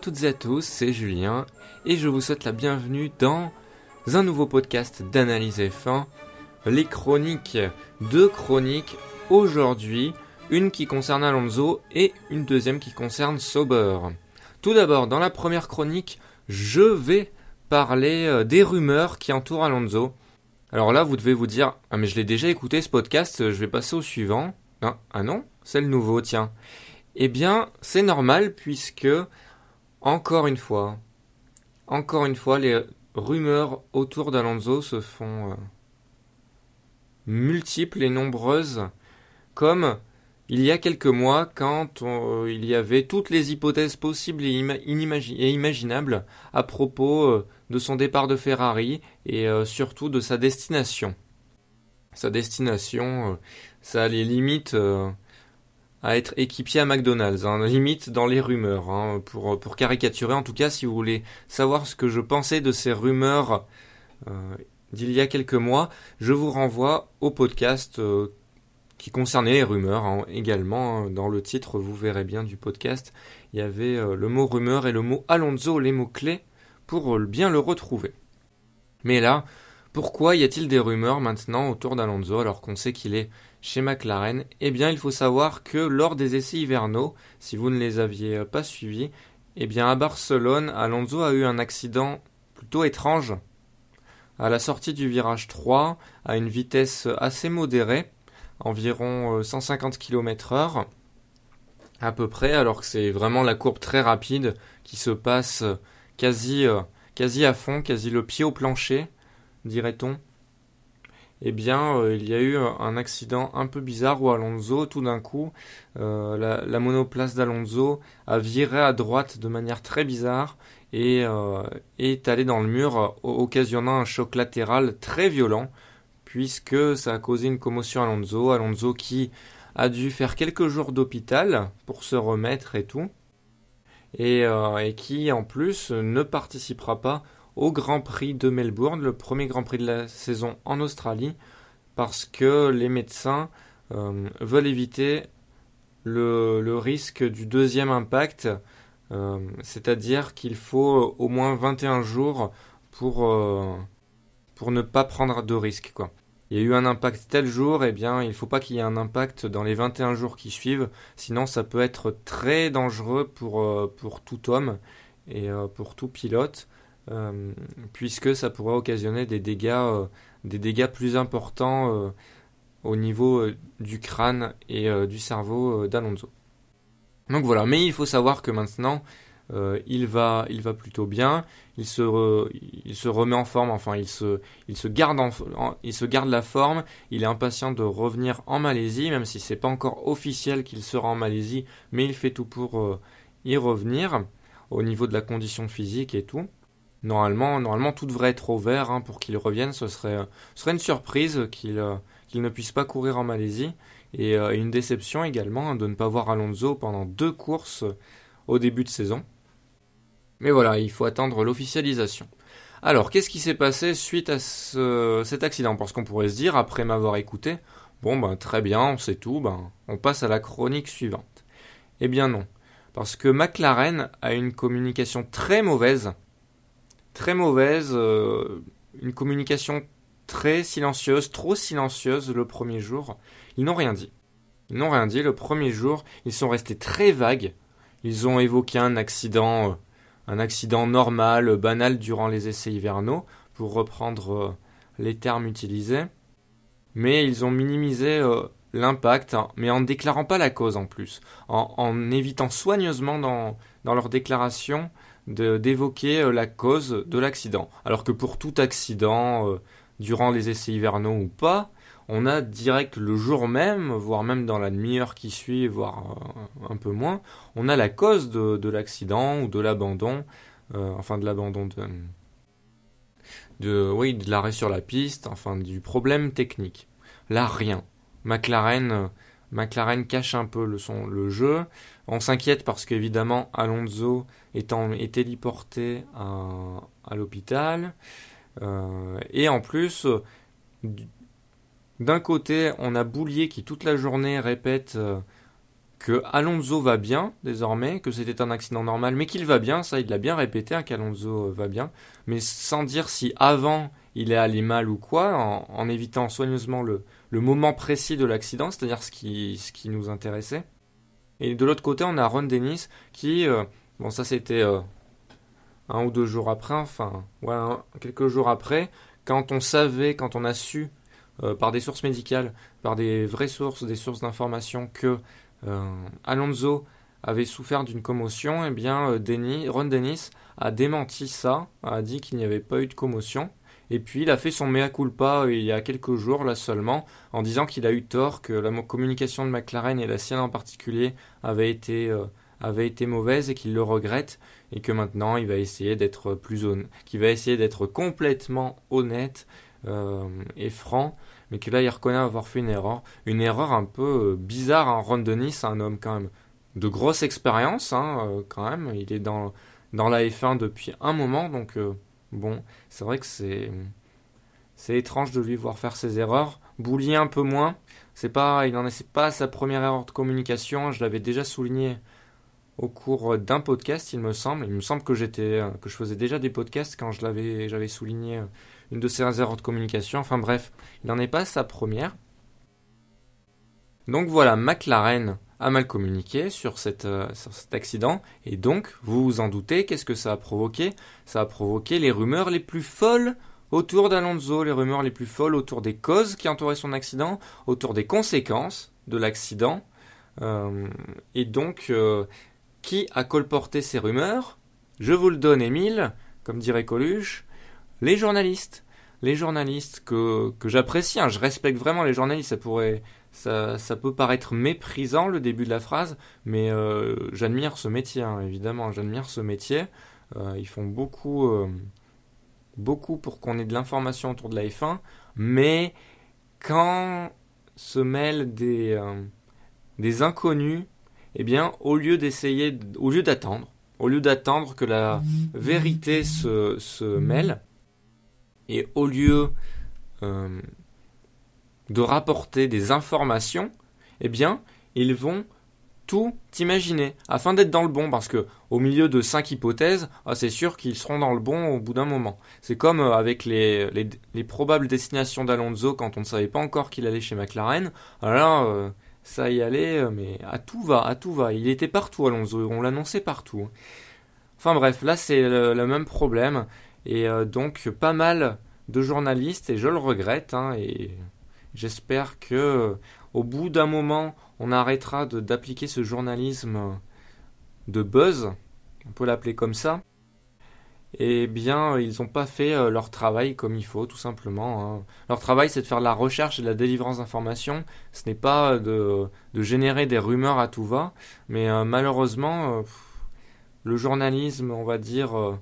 Toutes et à tous, c'est Julien et je vous souhaite la bienvenue dans un nouveau podcast d'analyse F1, les chroniques, deux chroniques aujourd'hui, une qui concerne Alonso et une deuxième qui concerne Sauber. Tout d'abord, dans la première chronique, je vais parler euh, des rumeurs qui entourent Alonso. Alors là, vous devez vous dire, ah mais je l'ai déjà écouté ce podcast, je vais passer au suivant. Ah, ah non, c'est le nouveau, tiens. Eh bien, c'est normal puisque, encore une fois, encore une fois, les rumeurs autour d'Alonso se font euh, multiples et nombreuses, comme il y a quelques mois quand euh, il y avait toutes les hypothèses possibles et, imaginables à propos euh, de son départ de Ferrari et surtout de sa destination. Sa destination, ça a les limites à être équipier à McDonald's, hein, limite dans les rumeurs, hein, pour, caricaturer. En tout cas, si vous voulez savoir ce que je pensais de ces rumeurs euh, d'il y a quelques mois, je vous renvoie au podcast euh, qui concernait les rumeurs hein, également. Dans le titre, vous verrez bien du podcast, il y avait euh, le mot rumeur et le mot Alonso, les mots clés, pour bien le retrouver. Mais là, pourquoi y a-t-il des rumeurs maintenant autour d'Alonso alors qu'on sait qu'il est chez McLaren Eh bien, il faut savoir que lors des essais hivernaux, si vous ne les aviez pas suivis, eh bien à Barcelone, Alonso a eu un accident plutôt étrange. À la sortie du virage 3, à une vitesse assez modérée, environ 150 km/h, à peu près, alors que c'est vraiment la courbe très rapide qui se passe quasi, quasi à fond, quasi le pied au plancher, dirait-on eh bien, euh, il y a eu un accident un peu bizarre où Alonso, tout d'un coup, euh, la, monoplace d'Alonso a viré à droite de manière très bizarre et euh, est allé dans le mur, occasionnant un choc latéral très violent, puisque ça a causé une commotion à Alonso. Alonso qui a dû faire quelques jours d'hôpital pour se remettre et tout, et qui en plus ne participera pas au Grand Prix de Melbourne, le premier Grand Prix de la saison en Australie, parce que les médecins euh, veulent éviter le, risque du deuxième impact, euh, c'est-à-dire qu'il faut au moins 21 jours pour, euh, pour ne pas prendre de risque. Il y a eu un impact tel jour, eh bien, il ne faut pas qu'il y ait un impact dans les 21 jours qui suivent, sinon ça peut être très dangereux pour tout homme et pour tout pilote. Euh, puisque ça pourrait occasionner des dégâts, euh, des dégâts plus importants euh, au niveau du crâne et du cerveau d'Alonso. Donc voilà, mais il faut savoir que maintenant, il, va, il va plutôt bien, il se, il se remet en forme, enfin il se, il, se garde il se garde la forme, il est impatient de revenir en Malaisie, même si c'est pas encore officiel qu'il sera en Malaisie, mais il fait tout pour y revenir au niveau de la condition physique et tout. Normalement, normalement, tout devrait être ouvert hein, pour qu'il revienne. Ce serait, serait une surprise qu'il euh, qu'il ne puisse pas courir en Malaisie. Et euh, une déception également hein, de ne pas voir Alonso pendant deux courses au début de saison. Mais voilà, il faut attendre l'officialisation. Alors, qu'est-ce qui s'est passé suite à ce, cet accident? Parce qu'on pourrait se dire, après m'avoir écouté, bon ben très bien, on sait tout, ben on passe à la chronique suivante. Eh bien non, parce que McLaren a une communication très mauvaise très mauvaise, euh, une communication très silencieuse, trop silencieuse le premier jour. Ils n'ont rien dit. Ils n'ont rien dit le premier jour. Ils sont restés très vagues. Ils ont évoqué un accident, euh, un accident normal, banal durant les essais hivernaux, pour reprendre euh, les termes utilisés. Mais ils ont minimisé l'impact, hein, mais en ne déclarant pas la cause en plus, en, évitant soigneusement dans, dans leur déclaration d'évoquer euh, la cause de l'accident. Alors que pour tout accident, euh, durant les essais hivernaux ou pas, on a direct le jour même, voire même dans la demi-heure qui suit, voire euh, un peu moins, on a la cause de, l'accident ou de l'abandon, enfin de l'abandon de, de, oui, de l'arrêt sur la piste, enfin du problème technique. Là, rien. McLaren, McLaren cache un peu le, jeu. On s'inquiète parce qu'évidemment, Alonso est téléporté à, l'hôpital. Euh, et en plus, d'un côté, on a Boulier qui toute la journée répète euh, que Alonso va bien désormais, que c'était un accident normal, mais qu'il va bien, ça il l'a bien répété, hein, qu'Alonso euh, va bien, mais sans dire si avant il est allé mal ou quoi, en, évitant soigneusement le, moment précis de l'accident, c'est-à-dire ce qui, ce qui nous intéressait. Et de l'autre côté, on a Ron Dennis qui, euh, bon ça c'était euh, un ou deux jours après, enfin, ouais, quelques jours après, quand on savait, quand on a su par des sources médicales, par des vraies sources, des sources d'information que euh, Alonso avait souffert d'une commotion, eh bien euh, Ron Dennis a démenti ça, a dit qu'il n'y avait pas eu de commotion. Et puis il a fait son mea culpa euh, il y a quelques jours là seulement, en disant qu'il a eu tort, que la communication de McLaren et la sienne en particulier avait été, avait été mauvaise et qu'il le regrette et que maintenant il va essayer d'être plus qu'il va essayer d'être complètement honnête et franc mais que là il reconnaît avoir fait une erreur. Une erreur un peu euh, bizarre. Hein. Ron c'est un homme quand même de grosse expérience, hein, euh, quand même. Il est dans, dans la F1 depuis un moment, donc euh, bon, c'est vrai que c'est. C'est étrange de lui voir faire ses erreurs. Boulier un peu moins. C'est pas, il n'en est pas sa première erreur de communication. Je l'avais déjà souligné au cours d'un podcast, il me semble. Il me semble que j'étais, que je faisais déjà des podcasts quand je l'avais, j'avais souligné une de ses erreurs de communication. Enfin bref, il n'en est pas sa première. Donc voilà, McLaren a mal communiqué sur, euh, sur cet accident. Et donc, vous vous en doutez, qu'est-ce que ça a provoqué? Ça a provoqué les rumeurs les plus folles autour d'Alonso, les rumeurs les plus folles autour des causes qui entouraient son accident, autour des conséquences de l'accident. Euh, et donc, euh, qui a colporté ces rumeurs? Je vous le donne, Émile, comme dirait Coluche les journalistes. Les journalistes que, que j'apprécie, hein, je respecte vraiment les journalistes, ça pourrait, ça, ça, peut paraître méprisant le début de la phrase, mais euh, j'admire ce métier, hein, évidemment, j'admire ce métier. Euh, ils font beaucoup, euh, beaucoup pour qu'on ait de l'information autour de la F1, mais quand se mêlent des, des inconnus, eh bien, au lieu d'essayer, au lieu d'attendre, au lieu d'attendre que la vérité se, se mêle, et au lieu de rapporter des informations, eh bien, ils vont tout imaginer afin d'être dans le bon parce que au milieu de cinq hypothèses, ah, c'est sûr qu'ils seront dans le bon au bout d'un moment. C'est comme euh, avec les, les, probables destinations d'Alonso quand on ne savait pas encore qu'il allait chez McLaren. Alors euh, ça y allait, mais à tout va, à tout va. Il était partout Alonso, on l'annonçait partout. Enfin bref, là c'est le même problème. Et euh, donc pas mal de journalistes, et je le regrette, hein, et j'espère que euh, au bout d'un moment, on arrêtera d'appliquer ce journalisme de buzz, on peut l'appeler comme ça. Eh bien, ils n'ont pas fait euh, leur travail comme il faut, tout simplement. Hein. Leur travail, c'est de faire de la recherche et de la délivrance d'informations. Ce n'est pas de, générer des rumeurs à tout va. Mais malheureusement, le journalisme, on va dire,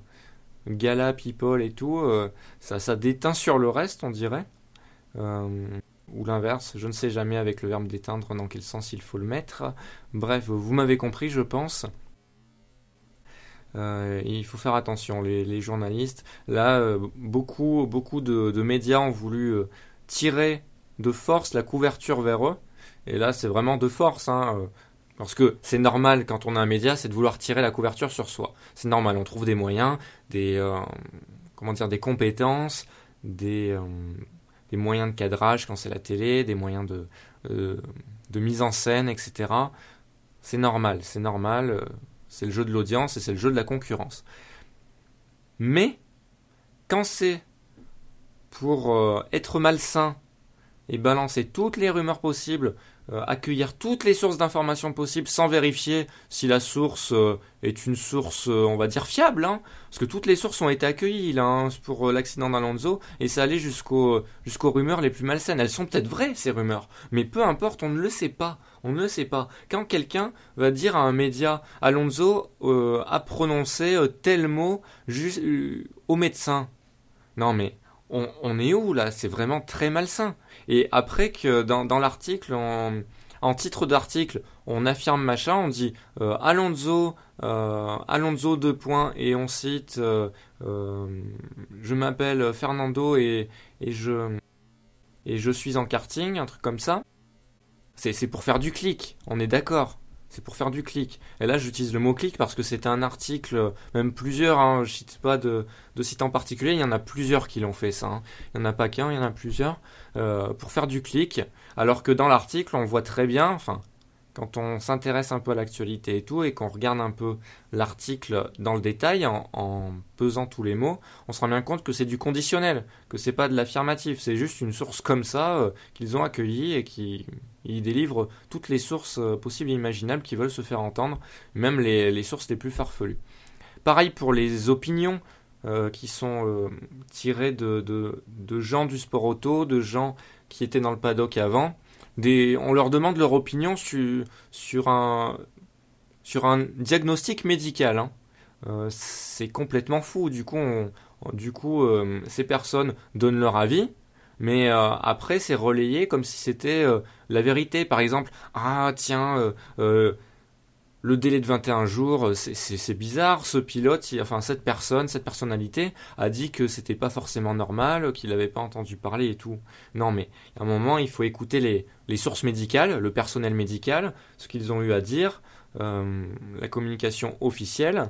gala, people et tout, euh, ça, ça déteint sur le reste, on dirait. Euh, ou l'inverse, je ne sais jamais avec le verbe déteindre dans quel sens il faut le mettre. Bref, vous m'avez compris, je pense. Euh, il faut faire attention, les, journalistes. Là, beaucoup, beaucoup de, médias ont voulu tirer de force la couverture vers eux. Et là, c'est vraiment de force. Hein. Parce que c'est normal quand on a un média, c'est de vouloir tirer la couverture sur soi. C'est normal, on trouve des moyens, des euh, comment dire, des compétences, des, euh, des, moyens de cadrage quand c'est la télé, des moyens de, euh, mise en scène, etc. C'est normal, c'est normal. c'est le jeu de l'audience et c'est le jeu de la concurrence. Mais quand c'est pour être malsain et balancer toutes les rumeurs possibles euh, accueillir toutes les sources d'informations possibles sans vérifier si la source euh, est une source, euh, on va dire, fiable. Hein. parce que toutes les sources ont été accueillies hein, pour l'accident d'Alonso et ça allait jusqu'aux rumeurs les plus malsaines. Elles sont peut-être vraies, ces rumeurs, mais peu importe, on ne le sait pas. On ne le sait pas. Quand quelqu'un va dire à un média Alonso a prononcé tel mot au médecin. Non mais on, est où là? C'est vraiment très malsain. Et après que dans, l'article, en, titre d'article, on affirme machin, on dit euh, Alonso, euh, Alonso deux points et on cite euh, je m'appelle Fernando et, et je et je suis en karting, un truc comme ça. C'est pour faire du clic, on est d'accord. C'est pour faire du clic. Et là, j'utilise le mot clic parce que c'est un article, même plusieurs, hein, je ne cite pas de, de, site en particulier, il y en a plusieurs qui l'ont fait ça. Hein. Il n'y en a pas qu'un, il y en a plusieurs, euh, pour faire du clic. Alors que dans l'article, on voit très bien, enfin, quand on s'intéresse un peu à l'actualité et tout, et qu'on regarde un peu l'article dans le détail, en, pesant tous les mots, on se rend bien compte que c'est du conditionnel, que c'est pas de l'affirmatif, c'est juste une source comme ça euh, qu'ils ont accueillie et qui délivrent toutes les sources euh, possibles et imaginables qui veulent se faire entendre, même les, sources les plus farfelues. Pareil pour les opinions euh, qui sont tirées de gens du sport auto, de gens qui étaient dans le paddock avant on leur demande leur opinion sur, un, diagnostic médical. Hein. Euh, c'est complètement fou. Du coup, du coup euh, ces personnes donnent leur avis, mais euh, après, c'est relayé comme si c'était la vérité. Par exemple, ah tiens, le délai de 21 jours, euh, c'est bizarre. Ce pilote, enfin cette personne, cette personnalité a dit que c'était pas forcément normal, qu'il n'avait pas entendu parler et tout. Non, mais à un moment, il faut écouter les, sources médicales, le personnel médical, ce qu'ils ont eu à dire, euh, la communication officielle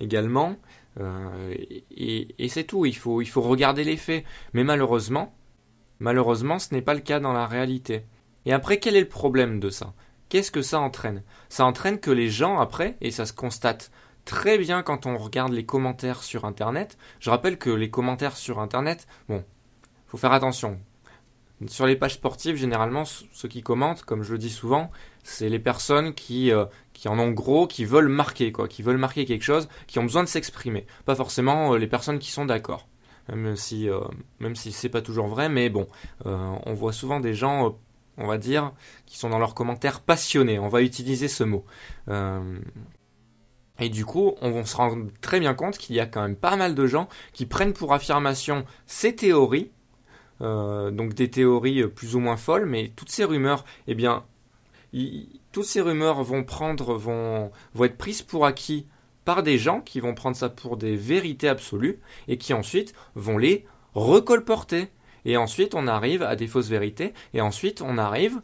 également, euh, et, et c'est tout. Il faut, il faut regarder les faits. Mais malheureusement, malheureusement, ce n'est pas le cas dans la réalité. Et après, quel est le problème de ça? Qu'est-ce que ça entraîne? Ça entraîne que les gens, après, et ça se constate très bien quand on regarde les commentaires sur Internet, je rappelle que les commentaires sur Internet, bon, faut faire attention. Sur les pages sportives, généralement, ceux qui commentent, comme je le dis souvent, c'est les personnes qui, euh, qui en ont gros, qui veulent marquer, quoi, qui veulent marquer quelque chose, qui ont besoin de s'exprimer. Pas forcément euh, les personnes qui sont d'accord. Même si, euh, même si c'est pas toujours vrai, mais bon, on voit souvent des gens on va dire, qui sont dans leurs commentaires passionnés. On va utiliser ce mot. Euh, et du coup, on se rend très bien compte qu'il y a quand même pas mal de gens qui prennent pour affirmation ces théories, euh, donc des théories plus ou moins folles, mais toutes ces rumeurs, eh bien, toutes ces rumeurs vont prendre, vont être prises pour acquis par des gens qui vont prendre ça pour des vérités absolues et qui ensuite vont les recolporter. Et ensuite, on arrive à des fausses vérités. Et ensuite, on arrive,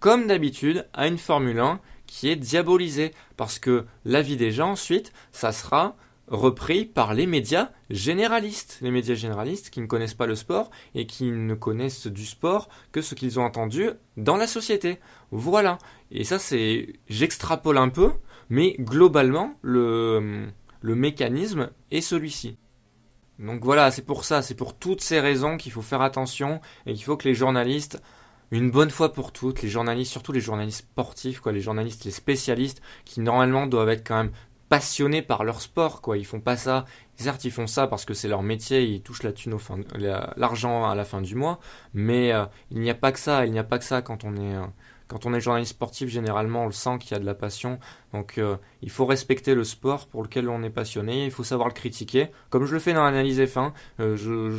comme d'habitude, à une Formule 1 qui est diabolisée. Parce que l'avis des gens, ensuite, ça sera repris par les médias généralistes. Les médias généralistes qui ne connaissent pas le sport et qui ne connaissent du sport que ce qu'ils ont entendu dans la société. Voilà. Et ça, c'est. J'extrapole un peu, mais globalement, le, le mécanisme est celui-ci. Donc voilà, c'est pour ça, c'est pour toutes ces raisons qu'il faut faire attention et qu'il faut que les journalistes, une bonne fois pour toutes, les journalistes, surtout les journalistes sportifs, quoi, les journalistes, les spécialistes, qui normalement doivent être quand même passionnés par leur sport, quoi. Ils font pas ça. Certes, ils font ça parce que c'est leur métier, ils touchent la thune l'argent à la fin du mois, mais euh, il n'y a pas que ça. Il n'y a pas que ça quand on est euh, quand on est journaliste sportif, généralement, on le sent qu'il y a de la passion. Donc, euh, il faut respecter le sport pour lequel on est passionné. Il faut savoir le critiquer, comme je le fais dans l'analyse F1. Euh,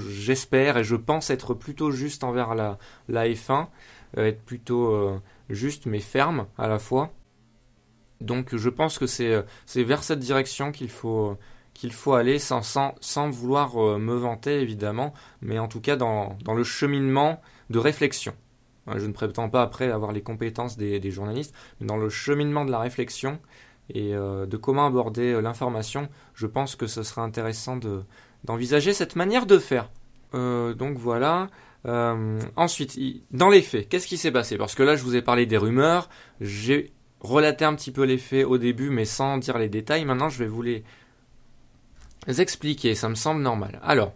j'espère et je pense être plutôt juste envers la, la F1, euh, être plutôt juste mais ferme à la fois. Donc, je pense que c'est vers cette direction qu'il faut qu'il faut aller sans, vouloir me vanter évidemment, mais en tout cas dans le cheminement de réflexion. Je ne prétends pas après avoir les compétences des, journalistes, mais dans le cheminement de la réflexion et euh, de comment aborder euh, l'information, je pense que ce serait intéressant d'envisager cette manière de faire. Euh, donc voilà. ensuite, dans les faits, qu'est-ce qui s'est passé? Parce que là, je vous ai parlé des rumeurs, j'ai relaté un petit peu les faits au début, mais sans dire les détails. Maintenant, je vais vous les expliquer, ça me semble normal. Alors,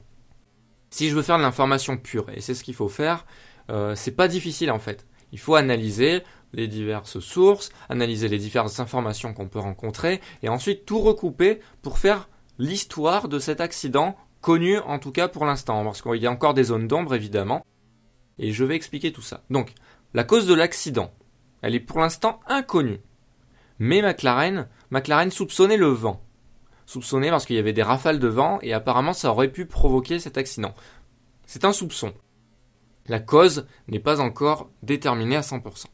si je veux faire de l'information pure, et c'est ce qu'il faut faire, euh, c'est pas difficile en fait. Il faut analyser les diverses sources, analyser les diverses informations qu'on peut rencontrer, et ensuite tout recouper pour faire l'histoire de cet accident connu en tout cas pour l'instant, parce qu'il y a encore des zones d'ombre évidemment, et je vais expliquer tout ça. Donc, la cause de l'accident, elle est pour l'instant inconnue. Mais McLaren, McLaren soupçonnait le vent. Soupçonnait parce qu'il y avait des rafales de vent et apparemment ça aurait pu provoquer cet accident. C'est un soupçon. La cause n'est pas encore déterminée à 100%.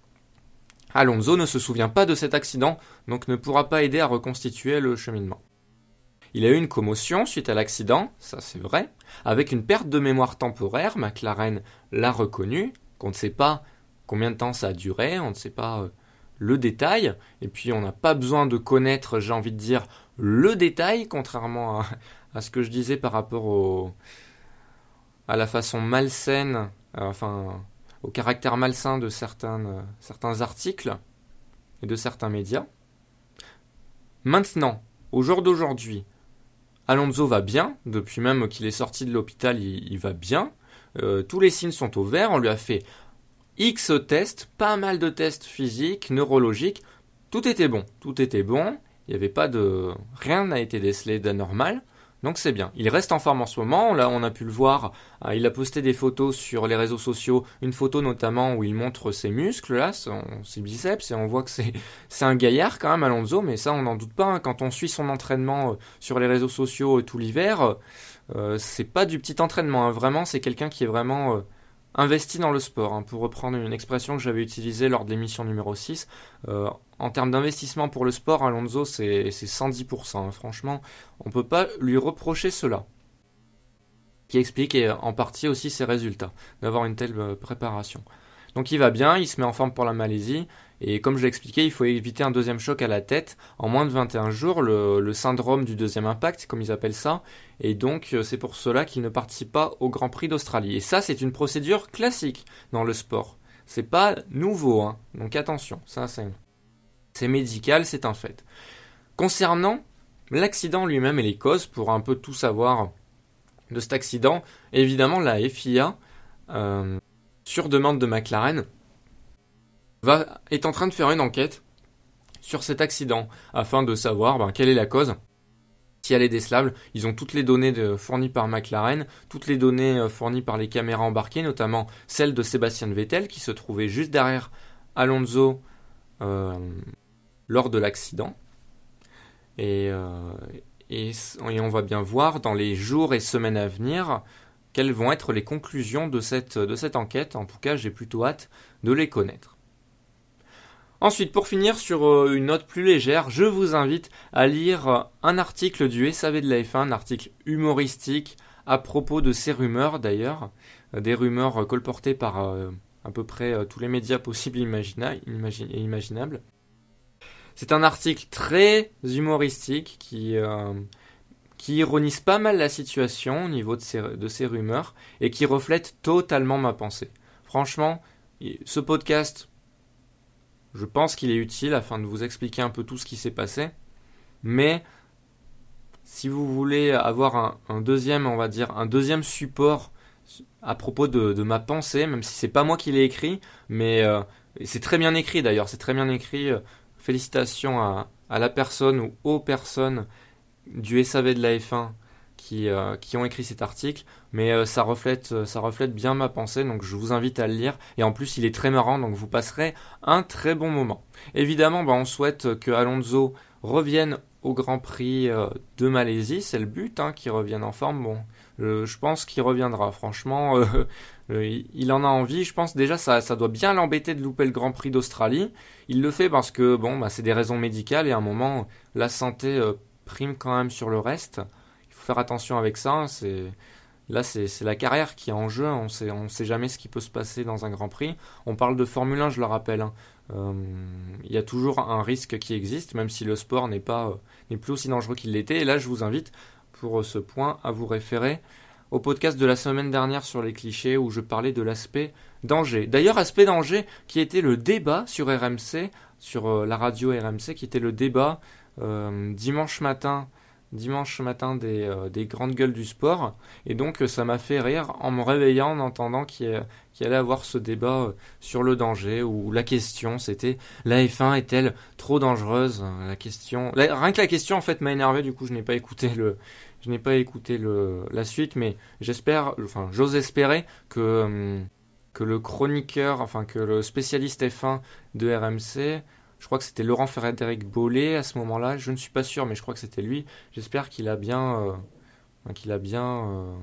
Alonso ne se souvient pas de cet accident, donc ne pourra pas aider à reconstituer le cheminement. Il a eu une commotion suite à l'accident, ça c'est vrai, avec une perte de mémoire temporaire, McLaren l'a reconnu, qu'on ne sait pas combien de temps ça a duré, on ne sait pas euh, le détail, et puis on n'a pas besoin de connaître, j'ai envie de dire, le détail, contrairement à, ce que je disais par rapport au, à la façon malsaine, enfin au caractère malsain de certains, euh, certains articles et de certains médias. Maintenant, au jour d'aujourd'hui, Alonso va bien, depuis même qu'il est sorti de l'hôpital, il, va bien. Euh, tous les signes sont au vert, on lui a fait X tests, pas mal de tests physiques, neurologiques, tout était bon, tout était bon, il n'y avait pas de... rien n'a été décelé d'anormal. Donc c'est bien. Il reste en forme en ce moment. Là, on a pu le voir. Euh, il a posté des photos sur les réseaux sociaux. Une photo notamment où il montre ses muscles, là, ses biceps. Et on voit que c'est, c'est un gaillard quand même, Alonso. Mais ça, on n'en doute pas. Hein. Quand on suit son entraînement euh, sur les réseaux sociaux euh, tout l'hiver, c'est pas du petit entraînement. Hein. Vraiment, c'est quelqu'un qui est vraiment investi dans le sport. Hein, pour reprendre une expression que j'avais utilisée lors de l'émission numéro 6, euh, en termes d'investissement pour le sport, Alonso, c'est 110%. Hein. franchement, on ne peut pas lui reprocher cela. Qui explique en partie aussi ses résultats, d'avoir une telle euh, préparation. Donc il va bien, il se met en forme pour la Malaisie. Et comme je l'ai expliqué, il faut éviter un deuxième choc à la tête en moins de 21 jours, le, syndrome du deuxième impact, comme ils appellent ça. Et donc euh, c'est pour cela qu'il ne participe pas au Grand Prix d'Australie. Et ça, c'est une procédure classique dans le sport. C'est pas nouveau, hein. donc attention, ça c'est médical, c'est un fait. Concernant l'accident lui-même et les causes, pour un peu tout savoir de cet accident, évidemment la FIA, euh, sur demande de McLaren, est en train de faire une enquête sur cet accident afin de savoir ben, quelle est la cause. Si elle est décelable, ils ont toutes les données fournies par McLaren, toutes les données euh, fournies par les caméras embarquées, notamment celle de Sébastien Vettel qui se trouvait juste derrière Alonso euh, lors de l'accident. Euh, et, on va bien voir dans les jours et semaines à venir quelles vont être les conclusions de cette enquête. En tout cas, j'ai plutôt hâte de les connaître. Ensuite, pour finir sur euh, une note plus légère, je vous invite à lire euh, un article du SAV de la F1, un article humoristique à propos de ces rumeurs d'ailleurs, euh, des rumeurs colportées par à peu près tous les médias possibles et imaginables. C'est un article très humoristique qui, ironise pas mal la situation au niveau de ces, de ces rumeurs et qui reflète totalement ma pensée. Franchement, ce podcast je pense qu'il est utile afin de vous expliquer un peu tout ce qui s'est passé. Mais si vous voulez avoir un, deuxième, on va dire, un deuxième support à propos de, ma pensée, même si c'est pas moi qui l'ai écrit, mais euh, c'est très bien écrit d'ailleurs, c'est très bien écrit. Euh, félicitations à, à, la personne ou aux personnes du SAV de la F1 euh, qui, ont écrit cet article, mais euh, ça, reflète, euh, ça reflète bien ma pensée, donc je vous invite à le lire. Et en plus, il est très marrant, donc vous passerez un très bon moment. Évidemment, bah, on souhaite que Alonso revienne au Grand Prix de Malaisie, c'est le but, hein, qu'il revienne en forme. Bon, je pense qu'il reviendra, franchement. il en a envie. Je pense déjà ça, ça doit bien l'embêter de louper le Grand Prix d'Australie. Il le fait parce que bon, bah, c'est des raisons médicales et à un moment la santé prime quand même sur le reste faire attention avec ça. Là, c'est la carrière qui est en jeu. On on sait jamais ce qui peut se passer dans un Grand Prix. On parle de Formule 1, je le rappelle. Hein. Euh, il y a toujours un risque qui existe, même si le sport n'est pas euh, n'est plus aussi dangereux qu'il l'était. Et là, je vous invite pour ce point à vous référer au podcast de la semaine dernière sur les clichés où je parlais de l'aspect danger. D'ailleurs, aspect danger qui était le débat sur RMC, sur euh, la radio RMC, qui était le débat dimanche matin dimanche matin euh, des, grandes gueules du sport. Et donc euh, ça m'a fait rire en me réveillant en entendant qu'il allait avoir ce débat euh, sur le danger, où la question c'était la F1 est-elle trop dangereuse? La question, rien que la question en fait m'a énervé, du coup je n'ai pas écouté le, je n'ai pas écouté la suite, mais j'espère, enfin j'ose espérer que que le chroniqueur, enfin que le spécialiste F1 de RMC je crois que c'était Laurent Frédéric Bollet à ce moment-là. Je ne suis pas sûr, mais je crois que c'était lui. J'espère qu'il a bien, euh, euh,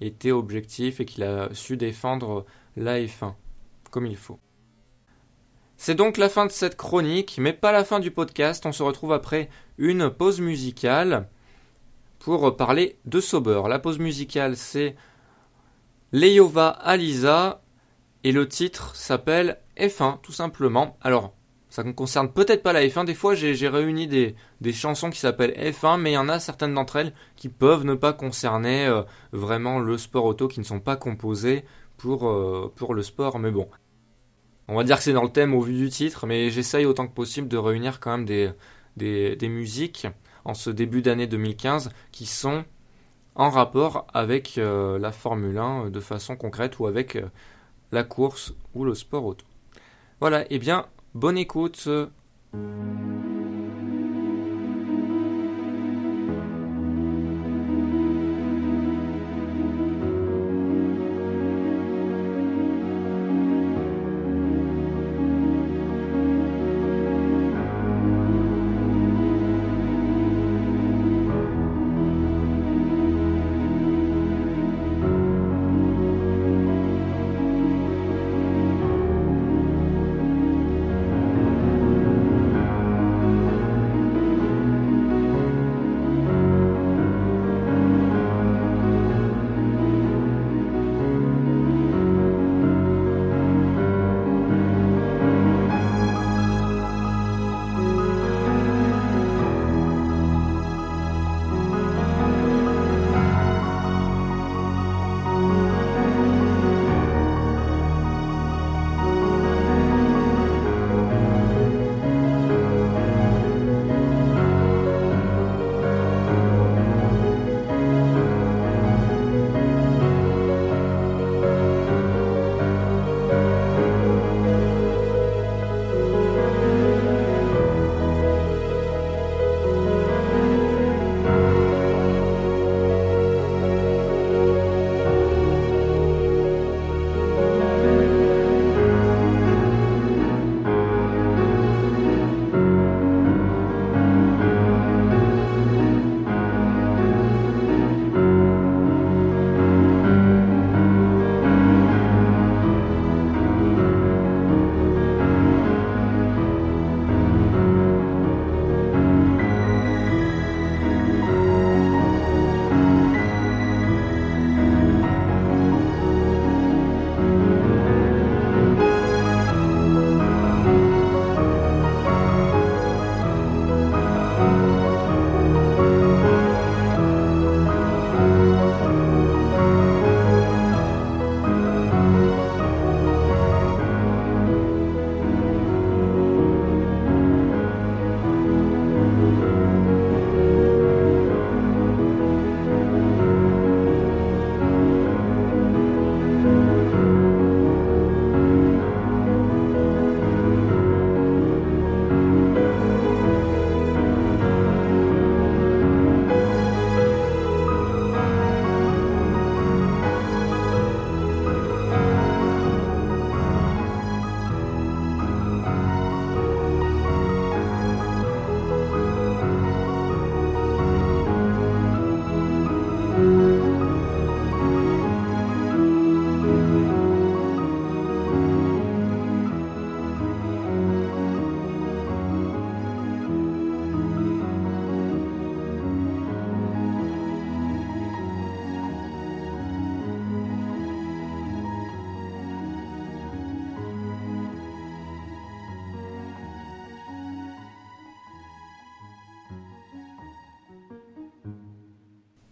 été objectif et qu'il a su défendre la F1 comme il faut. C'est donc la fin de cette chronique, mais pas la fin du podcast. On se retrouve après une pause musicale pour parler de Sauber. La pause musicale, c'est Leova Alisa et le titre s'appelle F1 tout simplement. Alors, ça ne concerne peut-être pas la F1. Des fois, j'ai réuni des, des, chansons qui s'appellent F1, mais il y en a certaines d'entre elles qui peuvent ne pas concerner euh, vraiment le sport auto, qui ne sont pas composées pour, euh, pour le sport. Mais bon, on va dire que c'est dans le thème au vu du titre, mais j'essaye autant que possible de réunir quand même des, des, des musiques en ce début d'année 2015 qui sont en rapport avec euh, la Formule 1 de façon concrète ou avec la course ou le sport auto. Voilà, et eh bien Bonne écoute.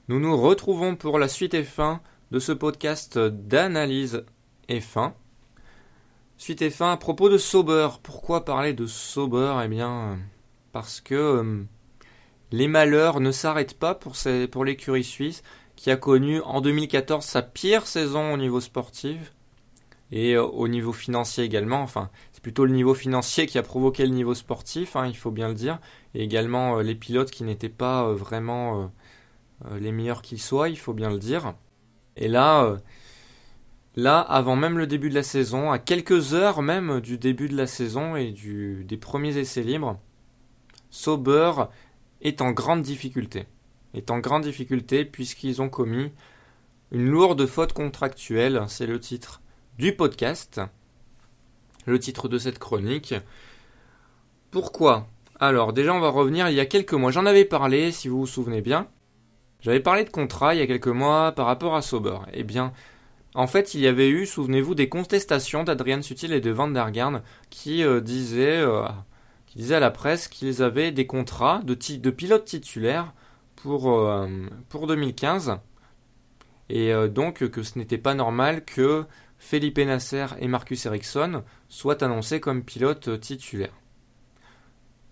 Nous nous retrouvons pour la suite et fin de ce podcast d'analyse et fin. Suite et fin à propos de Sauber. Pourquoi parler de Sauber? Eh bien, parce que euh, les malheurs ne s'arrêtent pas pour, l'écurie suisse qui a connu en 2014 sa pire saison au niveau sportif et euh, au niveau financier également. Enfin, c'est plutôt le niveau financier qui a provoqué le niveau sportif, hein, il faut bien le dire, et également euh, les pilotes qui n'étaient pas vraiment les meilleurs qu'ils soient, il faut bien le dire. Et là, euh, là, avant même le début de la saison, à quelques heures même du début de la saison et du, des premiers essais libres, Sauber est en grande difficulté. Est en grande difficulté puisqu'ils ont commis une lourde faute contractuelle, c'est le titre du podcast, le titre de cette chronique. Pourquoi? Alors déjà on va revenir il y a quelques mois, j'en avais parlé si vous vous souvenez bien, j'avais parlé de contrat il y a quelques mois par rapport à Sauber. Eh bien, En fait, il y avait eu, souvenez-vous, des contestations d'Adrian Sutil et de Van der Garn qui disaient, qui disaient à la presse qu'ils avaient des contrats de, pilotes titulaires pour, pour 2015 et donc que ce n'était pas normal que Felipe Nasser et Marcus Ericsson soient annoncés comme pilotes titulaires.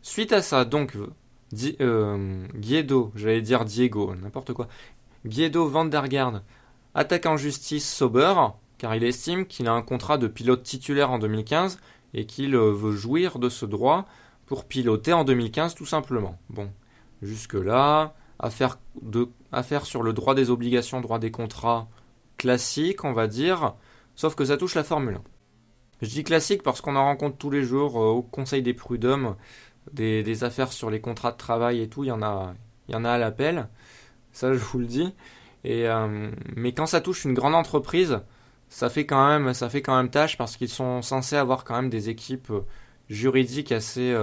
Suite à ça, donc, euh, Guido, j'allais dire Diego, n'importe quoi, Guido van attaque en justice Sauber, car il estime qu'il a un contrat de pilote titulaire en 2015 et qu'il euh, veut jouir de ce droit pour piloter en 2015 tout simplement. Bon, jusque-là, affaire, affaire sur le droit des obligations, droit des contrats classique, on va dire, sauf que ça touche la Formule 1. Je dis classique parce qu'on en rencontre tous les jours euh, au Conseil des prud'hommes des, affaires sur les contrats de travail et tout, il y en a, y en a à l'appel, ça je vous le dis. Et, euh, mais quand ça touche une grande entreprise, ça fait quand même, ça fait quand même tâche parce qu'ils sont censés avoir quand même des équipes euh, juridiques assez,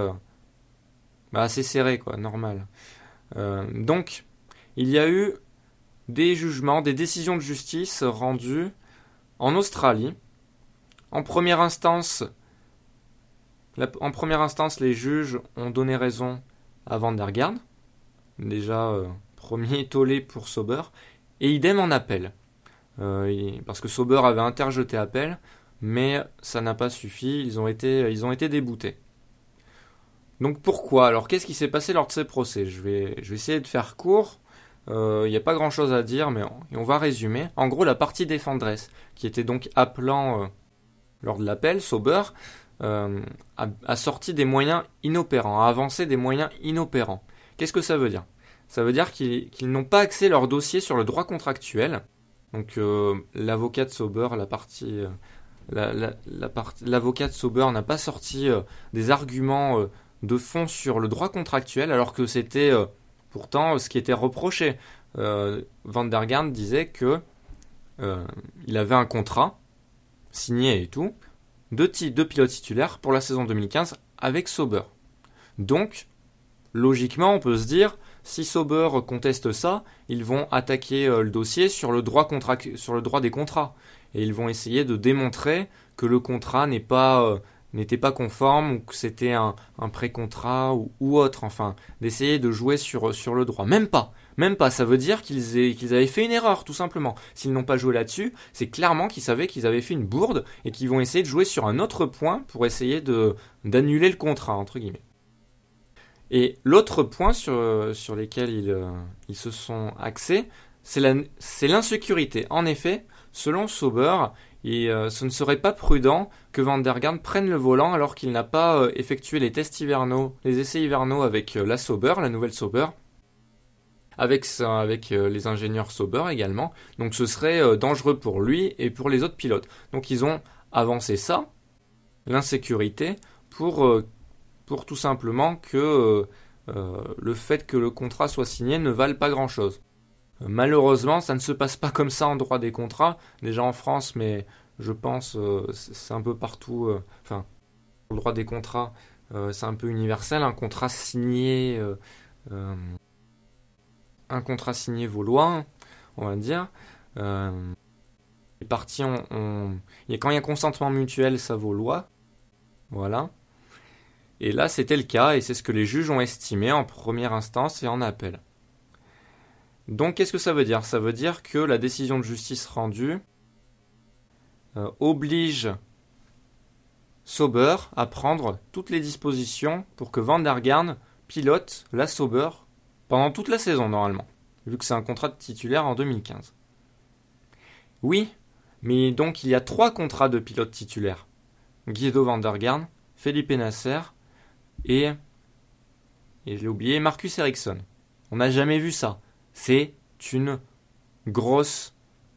bah, assez serrées, quoi, normal. donc, il y a eu des jugements, des décisions de justice rendues en Australie. En première instance, en première instance, les juges ont donné raison à Van déjà euh, premier tollé pour Sauber, et idem en appel. Euh, parce que Sauber avait interjeté appel, mais ça n'a pas suffi, ils ont été, déboutés. Donc pourquoi? Alors qu'est-ce qui s'est passé lors de ces procès? Je vais, essayer de faire court. Il euh, n'y a pas grand chose à dire, mais on, va résumer. En gros, la partie défendresse, qui était donc appelant lors de l'appel, Sauber, euh, a, sorti des moyens inopérants, a avancé des moyens inopérants. Qu'est-ce que ça veut dire? Ça veut dire qu'ils n'ont pas axé leur dossier sur le droit contractuel. Donc l'avocat de Sauber, la partie de Sauber n'a pas sorti des arguments de fond sur le droit contractuel alors que c'était Pourtant, ce qui était reproché, euh, Van der disait que euh, il avait un contrat signé et tout de, de pilote titulaire pour la saison 2015 avec Sauber. Donc, logiquement, on peut se dire, si Sauber conteste ça, ils vont attaquer euh, le dossier sur le, droit des contrats. Et ils vont essayer de démontrer que le contrat pas n'était pas conforme ou que c'était un, pré-contrat ou, autre, enfin, d'essayer de jouer sur le droit. Même pas, même pas, ça veut dire qu'ils avaient fait une erreur, tout simplement. S'ils n'ont pas joué là-dessus, c'est clairement qu'ils savaient qu'ils avaient fait une bourde et qu'ils vont essayer de jouer sur un autre point pour essayer d'annuler le contrat, entre guillemets. Et l'autre point sur, sur lesquels ils, euh, se sont axés, c'est l'insécurité. En effet, selon Sauber, et euh, ce ne serait pas prudent que Van prenne le volant alors qu'il n'a pas euh, effectué les tests hivernaux, les essais hivernaux avec la Sauber, la nouvelle Sauber, avec, avec les ingénieurs Sauber également. Donc ce serait dangereux pour lui et pour les autres pilotes. Donc ils ont avancé ça, l'insécurité, pour, pour tout simplement que le fait que le contrat soit signé ne vale pas grand-chose. Malheureusement, ça ne se passe pas comme ça en droit des contrats, déjà en France, mais je pense euh, c'est un peu partout. Euh, enfin, le droit des contrats, euh, c'est un peu universel. Un contrat signé, un contrat signé vaut loi, on va dire. les parties ont, Et quand il y a consentement mutuel, ça vaut loi. Voilà. Et là, c'était le cas, et c'est ce que les juges ont estimé en première instance et en appel. Donc qu'est-ce que ça veut dire? Ça veut dire que la décision de justice rendue euh, oblige Sauber à prendre toutes les dispositions pour que Van der pilote la Sauber pendant toute la saison normalement, vu que c'est un contrat de titulaire en 2015. Oui, mais donc il y a trois contrats de pilote titulaire. Guido Van Felipe Nasser et, et je l'ai oublié, Marcus Ericsson. On n'a jamais vu ça. C'est une grosse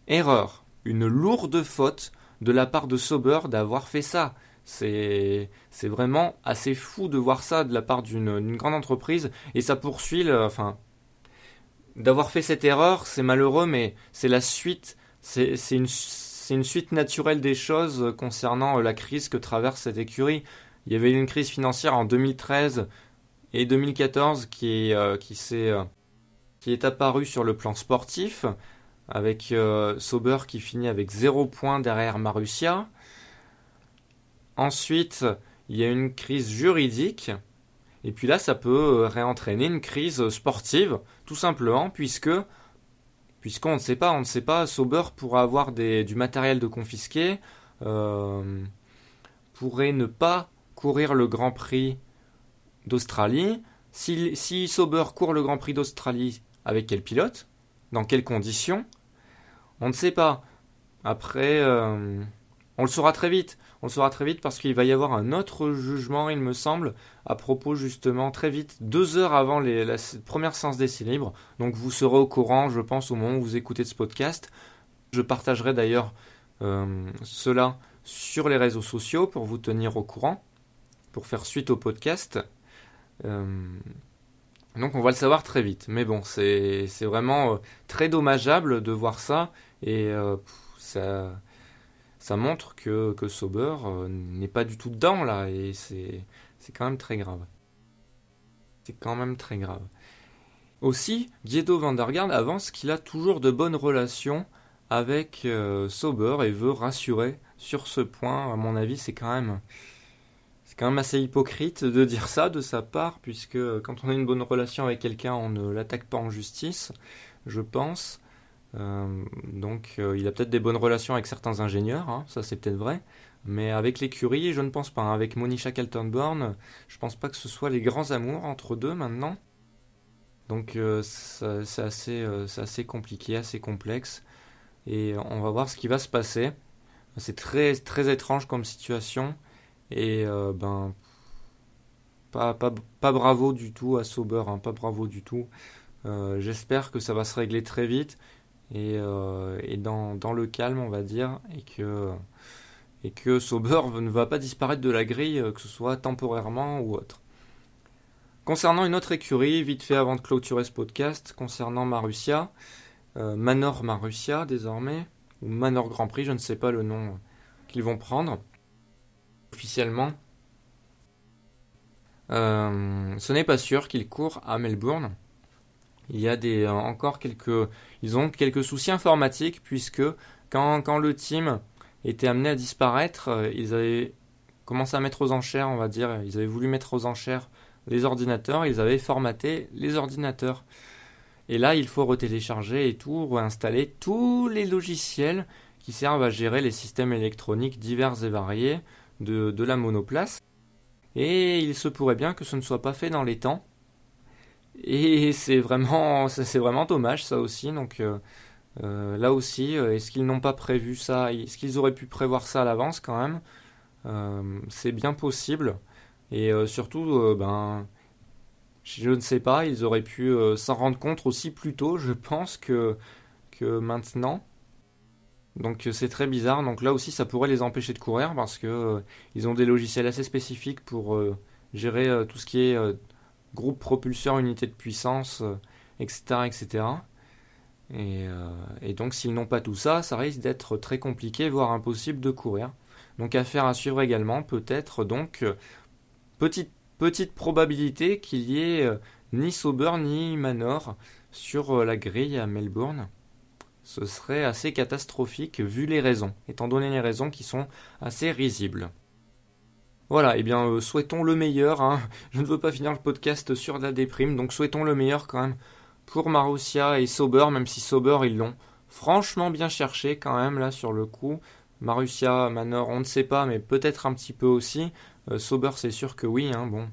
erreur, une lourde faute de la part de Sauber d'avoir fait ça. C'est vraiment assez fou de voir ça de la part d'une grande entreprise et ça poursuit, enfin, d'avoir fait cette erreur, c'est malheureux, mais c'est la suite, c'est une, une suite naturelle des choses concernant la crise que traverse cette écurie. Il y avait une crise financière en 2013 et 2014 qui, euh, qui s'est euh, qui est apparu sur le plan sportif. avec euh, Sauber qui finit avec 0 points derrière Marussia. Ensuite, il y a une crise juridique. Et puis là, ça peut euh, réentraîner une crise sportive, tout simplement, puisque puisqu'on ne sait pas, on ne sait pas, Sauber pourrait avoir du matériel de confisqué, euh, pourrait ne pas courir le Grand Prix d'Australie. Si, si Sauber court le Grand Prix d'Australie, avec quel pilote? Dans quelles conditions? On ne sait pas. Après, euh, on le saura très vite. On le saura très vite parce qu'il va y avoir un autre jugement, il me semble, à propos justement très vite, deux heures avant la première séance d'essai libre. Donc vous serez au courant, je pense, au moment où vous écoutez ce podcast. Je partagerai d'ailleurs euh, cela sur les réseaux sociaux pour vous tenir au courant, pour faire suite au podcast. Euh, donc on va le savoir très vite. Mais bon, c'est vraiment euh, très dommageable de voir ça. Et ça ça montre que, que Sauber euh, n'est pas du tout dedans là, et c'est quand même très grave. C'est quand même très grave. Aussi, Guido Vandergaard avance qu'il a toujours de bonnes relations avec euh, Sauber et veut rassurer sur ce point. À mon avis, c'est quand c'est quand même assez hypocrite de dire ça de sa part, puisque quand on a une bonne relation avec quelqu'un, on ne l'attaque pas en justice, je pense. Euh, donc euh, il a peut-être des bonnes relations avec certains ingénieurs, hein, ça c'est peut-être vrai, mais avec l'écurie, je ne pense pas. Hein. Avec Monisha Kaltenborn, je pense pas que ce soit les grands amours entre deux maintenant. Donc euh, c'est assez, assez compliqué, assez complexe, et on va voir ce qui va se passer. C'est très, très étrange comme situation, et ben pas, pas, pas, bravo du tout à Sauber, hein, pas bravo du tout. J'espère que ça va se régler très vite et, euh, dans, le calme, on va dire, et que, et Sauber ne va pas disparaître de la grille, euh, que ce soit temporairement ou autre. Concernant une autre écurie, vite fait avant de clôturer ce podcast, concernant Marussia, euh, Manor Marussia désormais, ou Manor Grand Prix, je ne sais pas le nom qu'ils vont prendre officiellement. ce n'est pas sûr qu'ils courent à Melbourne. Il y a des, encore quelques ils ont quelques soucis informatiques puisque quand, quand le team était amené à disparaître, euh, ils avaient commencé à mettre aux enchères, on va dire, ils avaient voulu mettre aux enchères les ordinateurs, ils avaient formaté les ordinateurs. Et là, il faut retélécharger et tout, réinstaller tous les logiciels qui servent à gérer les systèmes électroniques divers et variés de, de la monoplace. Et il se pourrait bien que ce ne soit pas fait dans les temps. Et c'est vraiment, c'est vraiment dommage ça aussi. Donc euh, euh, là aussi, euh, est-ce qu'ils n'ont pas prévu ça? Est-ce qu'ils auraient pu prévoir ça à l'avance quand même? C'est bien possible. Et surtout, ben, je ne sais pas, ils auraient pu s'en rendre compte aussi plus tôt, je pense, que, que maintenant. Donc c'est très bizarre. Donc là aussi, ça pourrait les empêcher de courir parce que ils ont des logiciels assez spécifiques pour gérer tout ce qui est groupe propulseur, unité de puissance, etc. Euh, etc. Euh, et, donc s'ils n'ont pas tout ça, ça risque d'être très compliqué, voire impossible de courir. Donc affaire à suivre également, peut-être donc euh, petite, petite probabilité qu'il y ait ni Sauber ni Manor sur la grille à Melbourne. Ce serait assez catastrophique vu les raisons, étant donné les raisons qui sont assez risibles. Voilà, et eh bien euh, souhaitons le meilleur. Hein. Je ne veux pas finir le podcast sur la déprime, donc souhaitons le meilleur quand même pour Marussia et Sauber, même si Sauber ils l'ont franchement bien cherché quand même là sur le coup. Marussia, Manor, on ne sait pas, mais peut-être un petit peu aussi. Euh, Sauber, c'est sûr que oui. Hein, bon,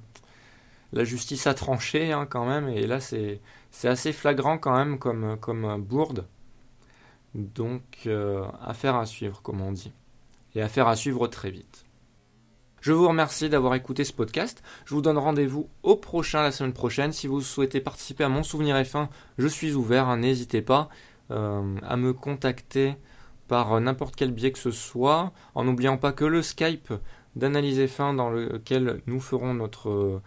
la justice a tranché hein, quand même, et là c'est assez flagrant quand même comme comme bourde. Donc euh, affaire à suivre, comme on dit, et affaire à suivre très vite. Je vous remercie d'avoir écouté ce podcast. Je vous donne rendez-vous au prochain la semaine prochaine. Si vous souhaitez participer à mon souvenir F1, je suis ouvert. Hein, n'hésitez pas euh, à me contacter par n'importe quel biais que ce soit, en n'oubliant pas que le Skype d'analyse F1 dans lequel nous ferons notre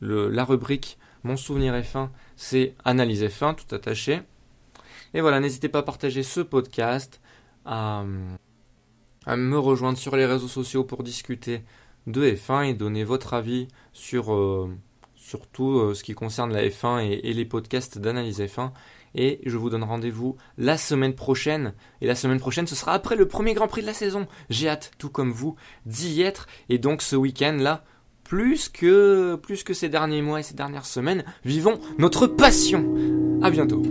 la rubrique Mon souvenir F1, c'est analyse F1 tout attaché. Et voilà, n'hésitez pas à partager ce podcast, à me rejoindre sur les réseaux sociaux pour discuter de F1 et donner votre avis sur, euh, surtout ce qui concerne la F1 et, les podcasts d'analyse F1. Et je vous donne rendez-vous la semaine prochaine. Et la semaine prochaine, ce sera après le premier Grand Prix de la saison. J'ai hâte, tout comme vous, d'y être. Et donc ce week-end là, plus que, plus que ces derniers mois et ces dernières semaines, vivons notre passion. À bientôt.